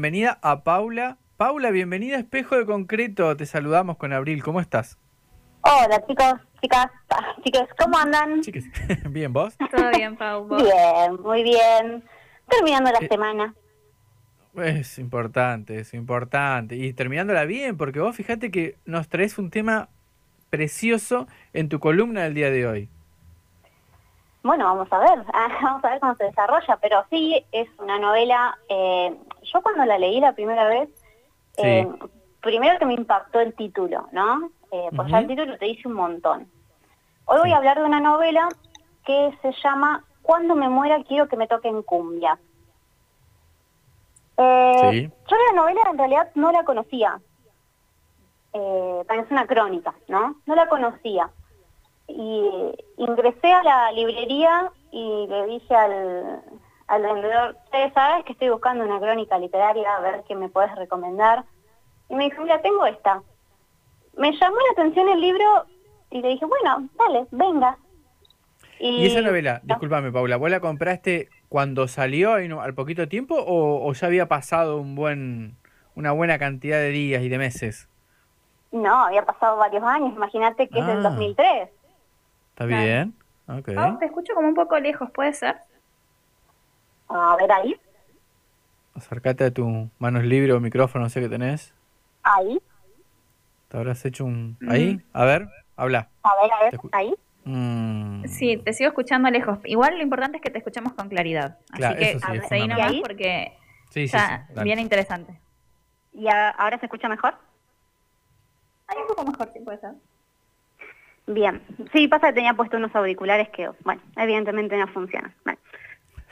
Bienvenida a Paula. Paula, bienvenida a Espejo de Concreto. Te saludamos con Abril. ¿Cómo estás? Hola chicos, chicas, chicos, ¿cómo andan? Chicas, ¿bien vos? Todo bien, Pau. ¿vos? Bien, muy bien. Terminando la Eh, semana. Es importante, es importante. Y terminándola bien, porque vos fíjate que nos traes un tema precioso en tu columna del día de hoy. Bueno, vamos a ver, vamos a ver cómo se desarrolla, pero sí es una novela. eh, yo cuando la leí la primera vez, eh, primero que me impactó el título, ¿no? Eh, pues ya el título te dice un montón. Hoy voy a hablar de una novela que se llama Cuando me muera quiero que me toquen cumbia. Eh, Sí. Yo la novela en realidad no la conocía. Es una crónica, ¿no? No la conocía. Y ingresé a la librería y le dije al, al vendedor, "Che, ¿sabes que estoy buscando una crónica literaria? A ver qué me puedes recomendar. Y me dijo, mira, tengo esta. Me llamó la atención el libro y le dije, bueno, dale, venga. ¿Y esa novela, no, discúlpame Paula, vos la compraste cuando salió al poquito tiempo o, o ya había pasado un buen, una buena cantidad de días y de meses? No, había pasado varios años, imagínate que es del Ah. 2003. ¿Está Claro. bien? Ok. Pau, te escucho como un poco lejos, ¿puede ser? A ver ahí, Acércate a tu manos libre o micrófono, no sé qué tenés. ahí, ¿Te habrás hecho un... Mm. ahí? A ver, habla. a ver, a ver, ahí. Mm. Sí, te sigo escuchando lejos. Igual lo importante es que te escuchemos con claridad. Claro, Así que sí, seguí nomás porque Sí, sí, está sí, bien interesante. ¿Y a- ahora se escucha mejor? Hay un poco mejor, sí puede ser. Bien. Sí, pasa que tenía puesto unos auriculares que, bueno, evidentemente no funcionan. Vale.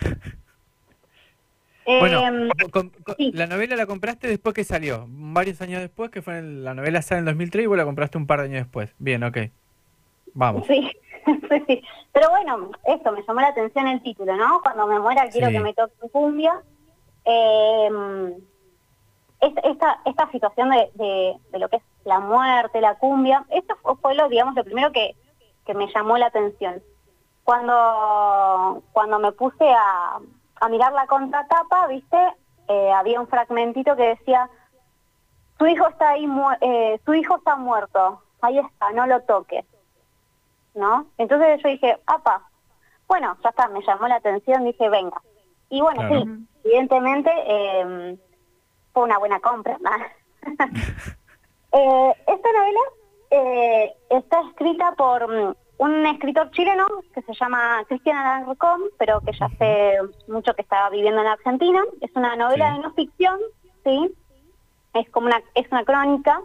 Bueno, Em, con- con- sí. la novela la compraste después que salió, varios años después, que fue en, la novela sale en 2003 y vos la compraste un par de años después. Bien, ok. Vamos. sí, sí, sí. Pero bueno, esto me llamó la atención el título, ¿no? Cuando me muera quiero Sí. que me toque cumbia. Em, esta, esta, esta situación de, de, de lo que es la muerte, la cumbia, esto fue, lo, digamos, lo primero que, que me llamó la atención. Cuando, cuando me puse a, a mirar la contratapa, viste, Eh, había un fragmentito que decía, su hijo está ahí, eh, su hijo está muerto, ahí está, no lo toques, ¿no? Entonces yo dije, apa, bueno, ya está, me llamó la atención, dije, venga. Y bueno, Claro. sí, evidentemente eh, fue una buena compra. Eh, esta novela eh, está escrita por mm, un escritor chileno que se llama Cristian Alarcón, pero que ya hace mucho que está viviendo en Argentina. Es una novela Sí. de no ficción, ¿sí? Es como una, es una crónica.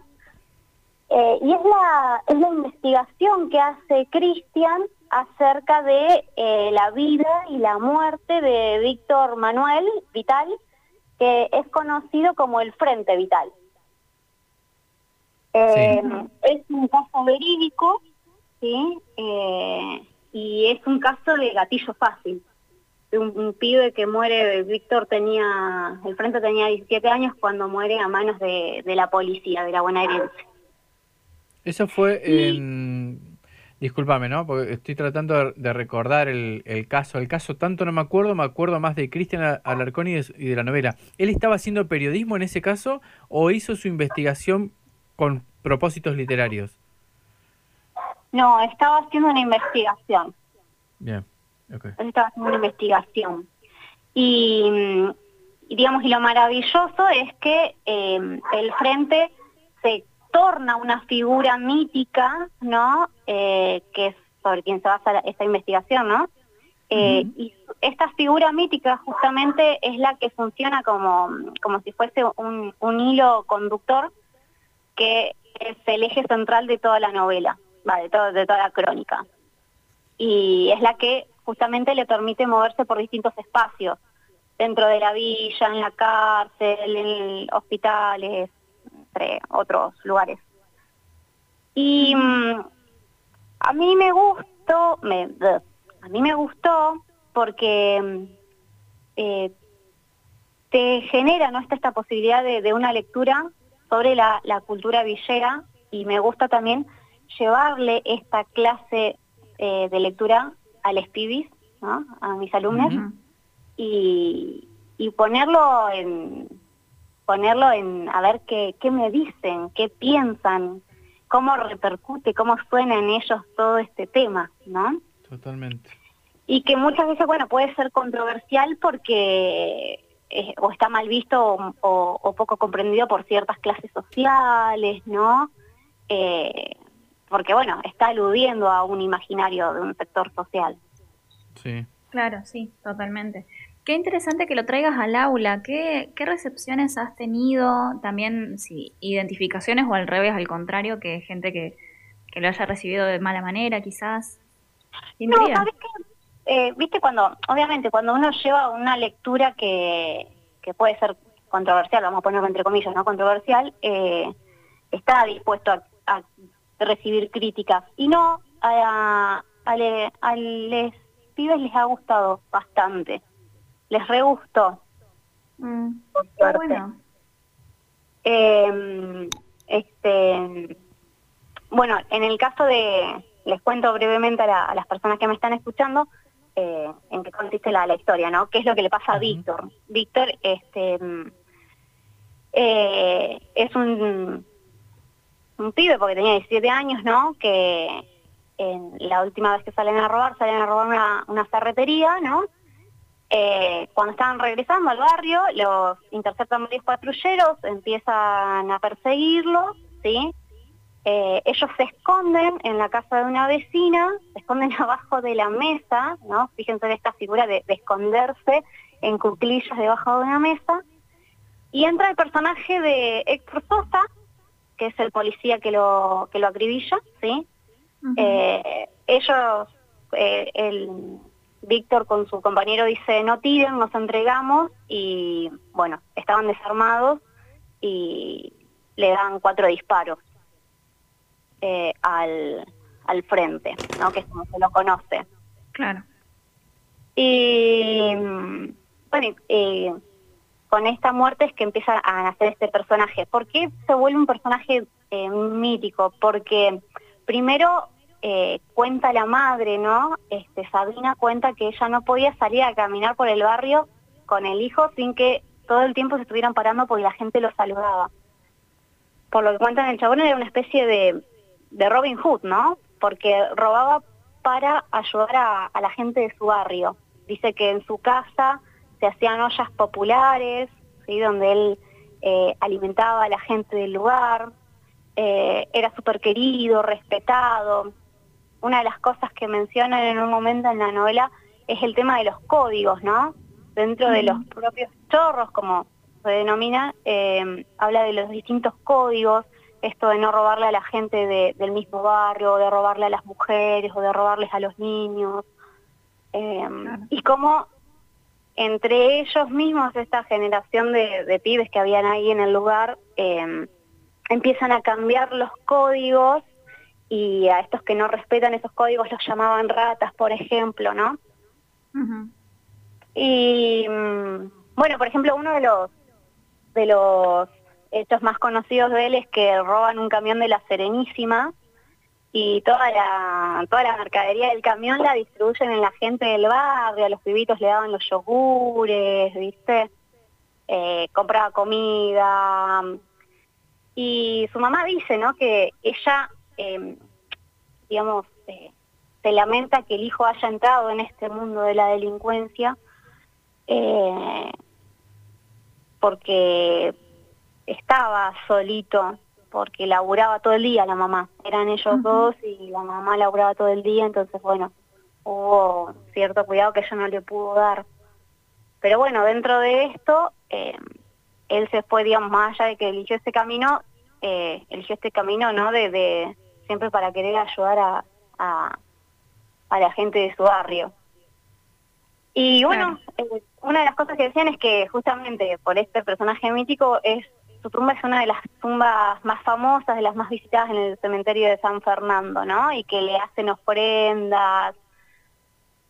Eh, y es la, es la investigación que hace Cristian acerca de eh, la vida y la muerte de Víctor Manuel Vital, que es conocido como el Frente Vital. Eh, Es un caso verídico, ¿sí? Eh, y es un caso de gatillo fácil. De un, un pibe que muere, Víctor tenía, el Frente tenía 17 años cuando muere a manos de, de la policía, de la bonaerense. Eso fue en... Discúlpame, ¿no? Porque estoy tratando de- de recordar el, el caso. El caso tanto no me acuerdo, me acuerdo más de Cristian Al- Alarcón y de, y de la novela. ¿Él estaba haciendo periodismo en ese caso o hizo su investigación con propósitos literarios? No, estaba haciendo una investigación. Bien, ok. Él estaba haciendo una investigación. Y, mm, y digamos, y lo maravilloso es que eh, el frente se torna una figura mítica, ¿no? Eh, que es sobre quien se basa esta investigación, ¿no? Eh. Y esta figura mítica justamente es la que funciona como, como si fuese un, un hilo conductor que es el eje central de toda la novela, de, de toda la crónica y es la que justamente le permite moverse por distintos espacios, dentro de la villa, en la cárcel, en hospitales, entre otros lugares. Y mm, a mí me gustó, me, a mí me gustó porque mm, eh, te genera ¿no? esta, esta posibilidad de una lectura sobre la, la cultura villera y me gusta también llevarle esta clase eh, de lectura a los pibis, ¿no? a mis alumnos, y, y ponerlo en, ponerlo en a ver qué, qué me dicen, qué piensan, cómo repercute, cómo suena en ellos todo este tema, ¿no? Totalmente. Y que muchas veces, bueno, puede ser controversial porque eh, o está mal visto o, poco comprendido por ciertas clases sociales, ¿no? Eh, porque, bueno, está aludiendo a un imaginario de un sector social. Sí. Claro, sí, totalmente. Qué interesante que lo traigas al aula. ¿Qué, qué recepciones has tenido? También, si identificaciones o al revés, al contrario, que gente que, que lo haya recibido de mala manera, quizás. No, ¿sabes eh, Viste, cuando, obviamente, cuando uno lleva una lectura que, que puede ser controversial, vamos a ponerlo entre comillas, no controversial, eh, está dispuesto a, a, recibir críticas. Y no, a, a, le, a les pibes les ha gustado bastante. Les re gustó. Mm, bueno. Eh, este, bueno, en el caso de, les cuento brevemente a, las personas que me están escuchando, eh, en qué consiste la, la, historia, ¿no? ¿Qué es lo que le pasa a Víctor? Víctor este, eh, es un, un pibe, porque tenía 17 años, ¿no? Que en la última vez que salen a robar, salen a robar una, una ferretería, ¿no? Eh, cuando estaban regresando al barrio, los interceptan varios patrulleros, empiezan a perseguirlos, ¿sí? Eh, ellos se esconden en la casa de una vecina, se esconden abajo de la mesa, ¿no? Fíjense en esta figura de, esconderse en cuclillas debajo de una mesa. Y entra el personaje de Héctor Sosa, que es el policía que lo, que lo acribilla, ¿sí? Eh, ellos, eh, el Víctor con su compañero dice, no tiren, nos entregamos, y bueno, estaban desarmados y le dan cuatro disparos eh, al, al frente, ¿no? que es como se lo conoce. Claro. Y bueno, con esta muerte es que empieza a nacer este personaje. ¿Por qué se vuelve un personaje mítico? Porque primero eh, cuenta la madre, ¿no? Este, Sabina cuenta que ella no podía salir a caminar por el barrio con el hijo sin que todo el tiempo se estuvieran parando porque la gente lo saludaba. Por lo que cuentan el chabón era una especie de, de Robin Hood, ¿no? Porque robaba para ayudar a, la gente de su barrio. Dice que en su casa se hacían ollas populares, ¿sí? donde él eh, alimentaba a la gente del lugar, eh, era súper querido, respetado. Una de las cosas que mencionan en un momento en la novela es el tema de los códigos, ¿no? Dentro de los propios chorros, como se denomina, eh, habla de los distintos códigos, esto de no robarle a la gente del mismo barrio, o de robarle a las mujeres, o de robarles a los niños. Eh, y cómo entre ellos mismos, esta generación de, pibes que habían ahí en el lugar, empiezan a cambiar los códigos y a estos que no respetan esos códigos los llamaban ratas, por ejemplo, ¿no? Y mm, bueno, por ejemplo, uno de los de los hechos más conocidos de él es que roban un camión de la Serenísima y toda la toda la mercadería del camión la distribuyen en la gente del barrio, a los pibitos le daban los yogures, ¿viste? Eh, compraba comida, y su mamá dice, ¿no? Que ella, em, digamos, eh, se lamenta que el hijo haya entrado en este mundo de la delincuencia eh, porque estaba solito, porque laburaba todo el día la mamá. Eran ellos dos y la mamá laburaba todo el día, entonces, bueno, hubo cierto cuidado que ella no le pudo dar. Pero bueno, dentro de esto, eh, él se fue, digamos, más allá de que eligió ese camino, eh, eligió este camino, ¿no? De, siempre para querer ayudar a, a, la gente de su barrio. Y bueno, eh, una de las cosas que decían es que justamente por este personaje mítico es su tumba es una de las tumbas más famosas, de las más visitadas en el cementerio de San Fernando, ¿no? Y que le hacen ofrendas,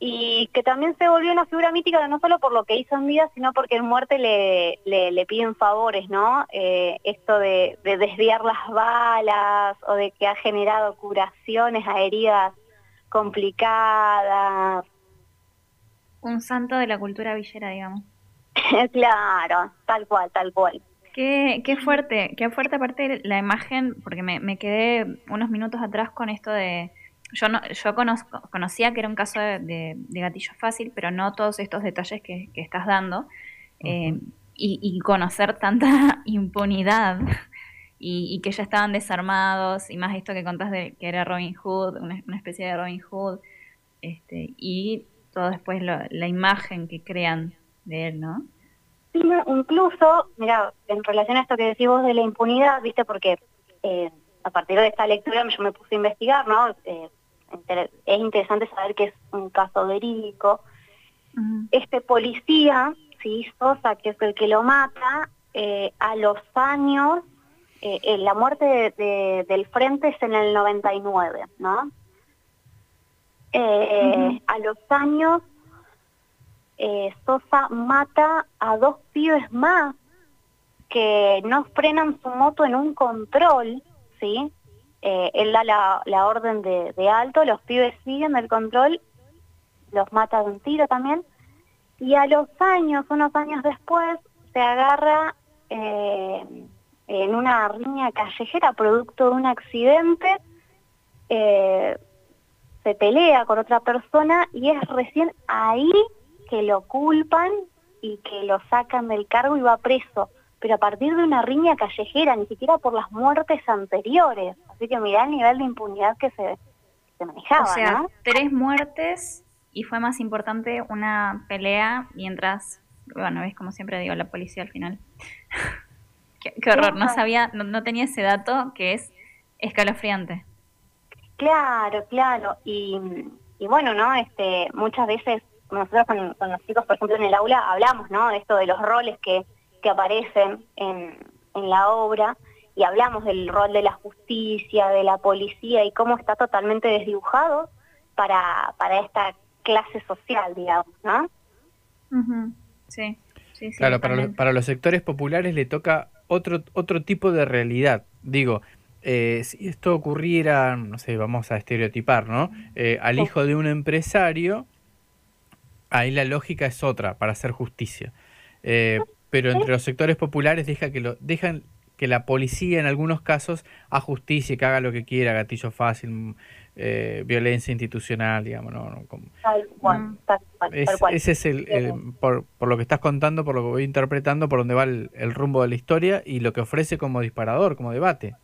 y que también se volvió una figura mítica no solo por lo que hizo en vida, sino porque en muerte le, le, piden favores, ¿no? Eh, esto de, desviar las balas o de que ha generado curaciones a heridas complicadas. Un santo de la cultura villera, digamos. claro, tal cual, tal cual. Qué, qué fuerte, qué fuerte aparte la imagen, porque me, me quedé unos minutos atrás con esto de, yo no, yo conozco, conocía que era un caso de, gatillo fácil, pero no todos estos detalles que, estás dando. Eh, y, conocer tanta impunidad y, que ya estaban desarmados, y más esto que contás de que era Robin Hood, una, especie de Robin Hood, este, y todo después la imagen que crean de él, ¿no? Incluso, mira, en relación a esto que decís vos de la impunidad, viste, porque eh, a partir de esta lectura yo me puse a investigar, ¿no? Eh, es interesante saber que es un caso verídico. Este policía, sí, Sosa, que es el que lo mata, eh, a los años, la muerte del frente es en el 99, ¿no? Eh, a los años, Sosa mata a dos pibes más que no frenan su moto en un control, ¿sí? Eh, él da la, orden de, alto, los pibes siguen el control, los mata de un tiro también, y a los años, unos años después, se agarra eh, en una riña callejera producto de un accidente, eh, se pelea con otra persona y es recién ahí que lo culpan y que lo sacan del cargo y va preso pero a partir de una riña callejera, ni siquiera por las muertes anteriores. Así que mirá el nivel de impunidad que se, manejaba. O sea, tres muertes y fue más importante una pelea mientras, bueno, ves como siempre digo, la policía al final. qué, horror, no sabía, no, tenía ese dato que es escalofriante. Claro, claro. Y, bueno, ¿no? Este, muchas veces nosotros con, con los chicos, por ejemplo, en el aula hablamos, ¿no? De esto de los roles que que aparecen en, la obra y hablamos del rol de la justicia, de la policía y cómo está totalmente desdibujado para, para esta clase social, digamos, ¿no? Sí. Sí, claro, para los, para los sectores populares le toca otro, otro tipo de realidad. Digo, eh, si esto ocurriera, no sé, vamos a estereotipar, ¿no? Eh, al hijo de un empresario, ahí la lógica es otra para hacer justicia. Eh, pero entre los sectores populares deja que lo, dejan que la policía en algunos casos a justicia, que haga lo que quiera, gatillo fácil, eh, violencia institucional, digamos, no, no tal cual, tal cual, Ese es el, por, por, lo que estás contando, por lo que voy interpretando, por donde va el, rumbo de la historia y lo que ofrece como disparador, como debate.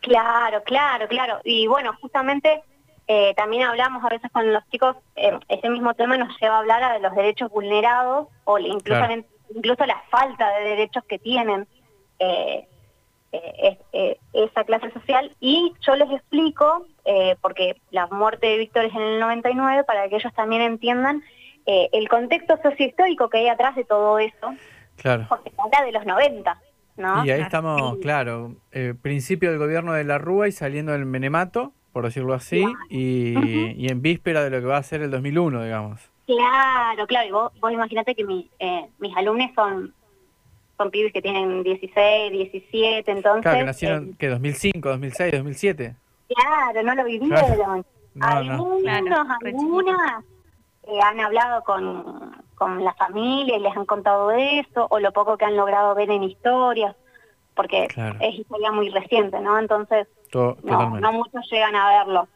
Claro, claro, claro. Y bueno, justamente eh, también hablamos a veces con los chicos, eh, ese mismo tema nos lleva a hablar de los derechos vulnerados o incluso incluso la falta de derechos que tienen eh, eh, eh, esa clase social y yo les explico, porque la muerte de Víctor es en el 99, para que ellos también entiendan el contexto sociohistórico que hay atrás de todo eso, claro. porque habla de los 90. ¿no? Y ahí estamos, claro, principio del gobierno de la Rúa y saliendo del Menemato, por decirlo así, y, y en víspera de lo que va a ser el 2001, digamos. Claro, claro, y vos, vos imaginate que mi, eh, mis alumnos son son pibes que tienen 16, 17, entonces... Claro, que nacieron, eh, que 2005, 2006, 2007. Claro, no lo vivieron. algunos, algunas eh, han hablado con, con la familia y les han contado eso, o lo poco que han logrado ver en historias, porque es historia muy reciente, ¿no? Entonces, no, no muchos llegan a verlo.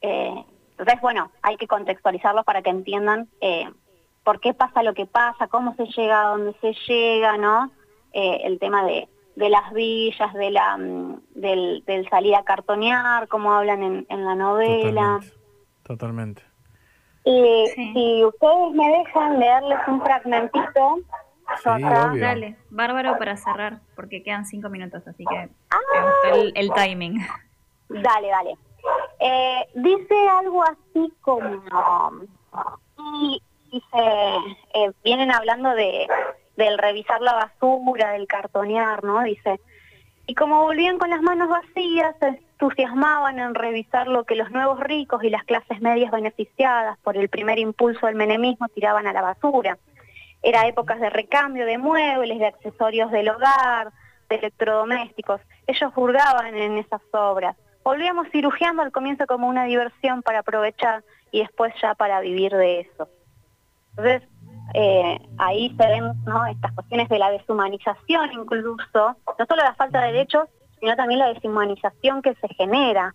Eh, entonces, bueno, hay que contextualizarlo para que entiendan eh, por qué pasa lo que pasa, cómo se llega a donde se llega, ¿no? Eh, el tema de, las villas, de la, mm, del, salir a cartonear, cómo hablan en, la novela. Totalmente. Y si ustedes me dejan leerles un fragmentito. Sí, Dale, bárbaro para cerrar, porque quedan cinco minutos, así que ah. el, el timing. Dale, dale. Eh, dice algo así como, y, se eh, vienen hablando de del revisar la basura, del cartonear, ¿no? Dice, y como volvían con las manos vacías, se entusiasmaban en revisar lo que los nuevos ricos y las clases medias beneficiadas por el primer impulso del menemismo tiraban a la basura. Era épocas de recambio de muebles, de accesorios del hogar, de electrodomésticos. Ellos hurgaban en esas obras volvíamos cirugiando al comienzo como una diversión para aprovechar y después ya para vivir de eso. Entonces, eh, ahí se ven ¿no? estas cuestiones de la deshumanización incluso, no solo la falta de derechos, sino también la deshumanización que se genera.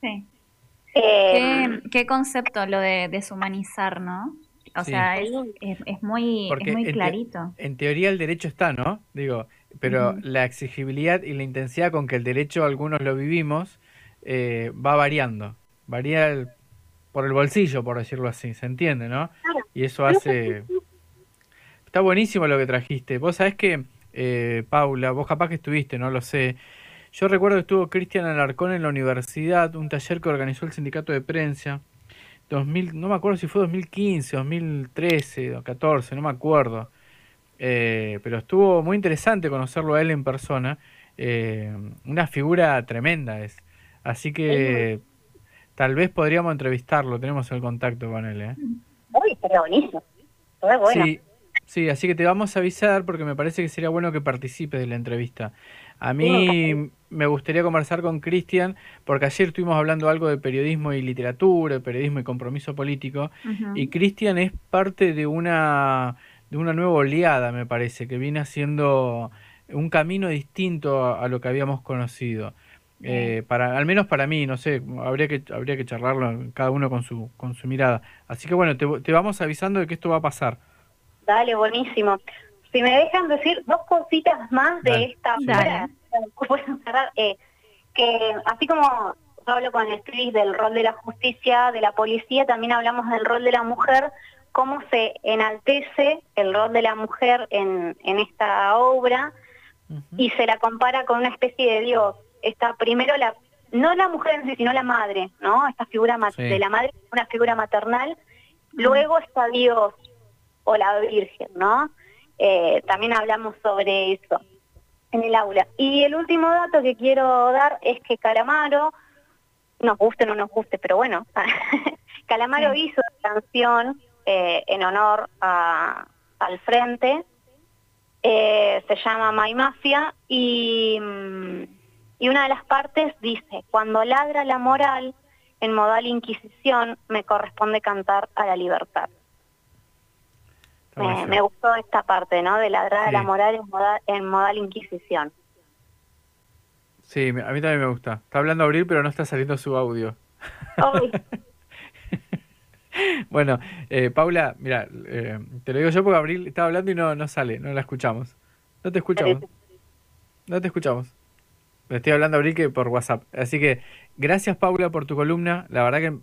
Sí. Eh, ¿Qué, concepto lo de deshumanizar, ¿no? O sea, es, muy, muy clarito. en teoría el derecho está, ¿no? Digo, pero la exigibilidad y la intensidad con que el derecho algunos lo vivimos eh, va variando. Varía por el bolsillo, por decirlo así, ¿se entiende, no? Y eso hace... Está buenísimo lo que trajiste. Vos sabés que, eh, Paula, vos capaz que estuviste, no lo sé. Yo recuerdo que estuvo Cristian Alarcón en la universidad, un taller que organizó el sindicato de prensa. 2000, no me acuerdo si fue 2015, 2013 o 14, no me acuerdo. Eh, pero estuvo muy interesante conocerlo a él en persona. Eh, una figura tremenda es. Así que tal vez podríamos entrevistarlo, tenemos el contacto con él. ¿eh? Uy, sería buenísimo. Sí, sí, así que te vamos a avisar porque me parece que sería bueno que participes de la entrevista. A mí me gustaría conversar con Cristian porque ayer estuvimos hablando algo de periodismo y literatura, de periodismo y compromiso político, y Cristian es parte de una de una nueva oleada, me parece, que viene haciendo un camino distinto a, lo que habíamos conocido. Eh, para, al menos para mí, no sé, habría que, habría que charlarlo cada uno con su, con su mirada. Así que bueno, te, vamos avisando de que esto va a pasar. Dale, buenísimo. Si me dejan decir dos cositas más de esta obra, eh, que así como yo hablo con el Cris del rol de la justicia, de la policía, también hablamos del rol de la mujer, cómo se enaltece el rol de la mujer en, en esta obra y se la compara con una especie de Dios. Está primero la, no la mujer en sí, sino la madre, ¿no? Esta figura de la madre, una figura maternal. Luego está Dios o la Virgen, ¿no? Eh, también hablamos sobre eso en el aula. Y el último dato que quiero dar es que Calamaro, nos guste o no nos guste, pero bueno, Calamaro hizo la canción eh, en honor a, al frente. Eh, se llama My Mafia y, mm, y una de las partes dice, cuando ladra la moral en modal inquisición, me corresponde cantar a la libertad. Me, gustó esta parte, ¿no? De ladrar a la moral en modal, en modal inquisición. Sí, a mí también me gusta. Está hablando Abril, pero no está saliendo su audio. bueno, eh, Paula, mira, eh, te lo digo yo porque Abril estaba hablando y no, no sale, no la escuchamos. No te escuchamos. No te escuchamos. Le estoy hablando a Abril que por WhatsApp. Así que gracias Paula por tu columna. La verdad que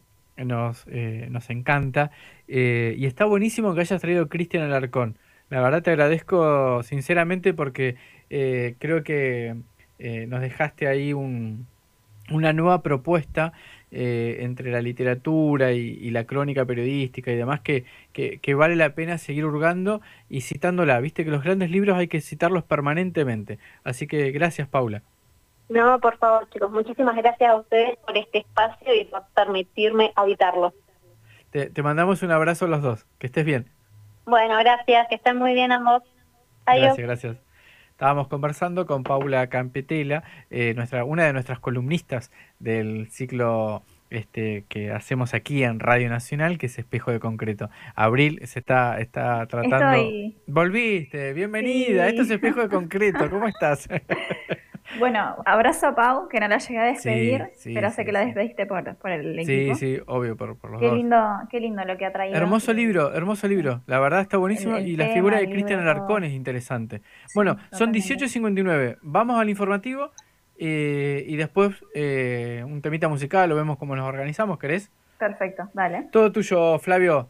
nos, eh, nos encanta. y está buenísimo que hayas traído Cristian Alarcón. La verdad te agradezco sinceramente porque creo que nos dejaste ahí un, una nueva propuesta eh, entre la literatura y, la crónica periodística y demás que, que, vale la pena seguir hurgando y citándola. Viste que los grandes libros hay que citarlos permanentemente. Así que gracias, Paula. No, por favor, chicos, muchísimas gracias a ustedes por este espacio y por permitirme habitarlo. Te, te mandamos un abrazo a los dos. Que estés bien. Bueno, gracias. Que estén muy bien ambos. Adiós. Gracias, gracias. Estábamos conversando con Paula Campetela, eh, nuestra, una de nuestras columnistas del ciclo este, que hacemos aquí en Radio Nacional, que es Espejo de Concreto. Abril se está, está tratando... Volviste, bienvenida, esto es Espejo de Concreto, ¿cómo estás? Bueno, abrazo a Pau, que no la llegué a despedir, pero sé que la despediste por, el equipo. Sí, sí, obvio, por, por los qué Lindo, qué lindo lo que ha traído. Hermoso libro, hermoso libro. La verdad está buenísimo y la figura de Cristian Alarcón es interesante. bueno, son 18.59. Vamos al informativo eh, y después eh, un temita musical, lo vemos cómo nos organizamos, ¿querés? Perfecto, dale. Todo tuyo, Flavio.